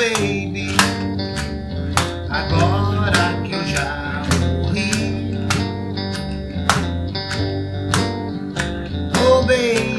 baby, agora que eu já morri. Oh baby,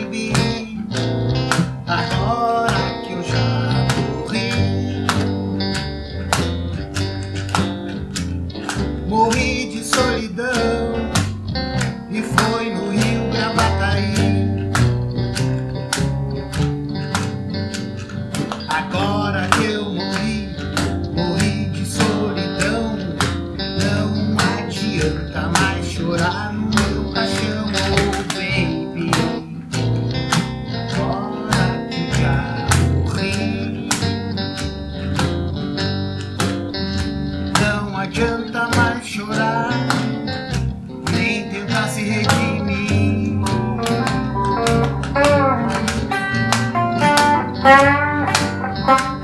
Bye.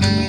time.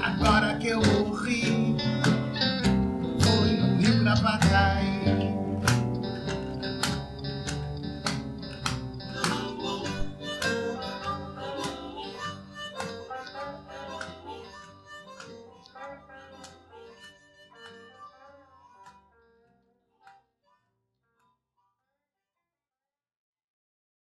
Agora que eu morri, foi no Rio Gravata.